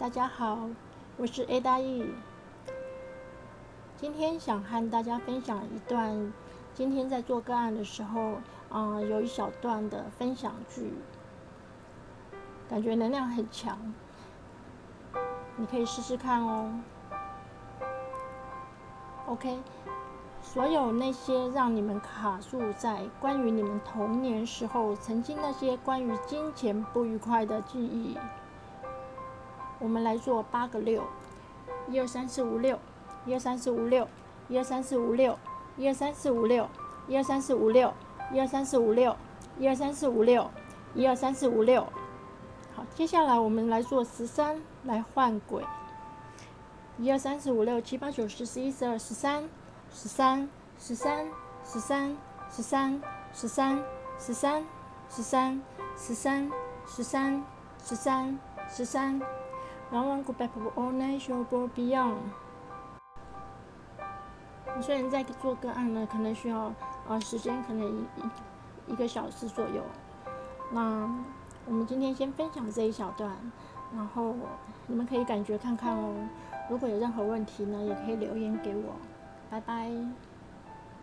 大家好，我是 A 大 E。今天想和大家分享一段，今天在做个案的时候，啊，有一小段的分享句，感觉能量很强，你可以试试看哦。OK，所有那些让你们卡住在关于你们童年时候曾经那些关于金钱不愉快的记忆。我们来做八个六，一二三四五六，一二三四五六，一二三四五六，一二三四五六，一二三四五六，一二三四五六，一二三四五六，一二三四五六。好，接下来我们来做十三，来换轨。一二三四五六七八九十十一十二十三，十三，十三，十三，十三，十三，十三，十三，十三，十三，十三，十三。然后，Go back to all nature, go beyond。虽然在做个案呢，可能需要呃时间，可能一一个小时左右。那我们今天先分享这一小段，然后你们可以感觉看看哦。如果有任何问题呢，也可以留言给我。拜拜。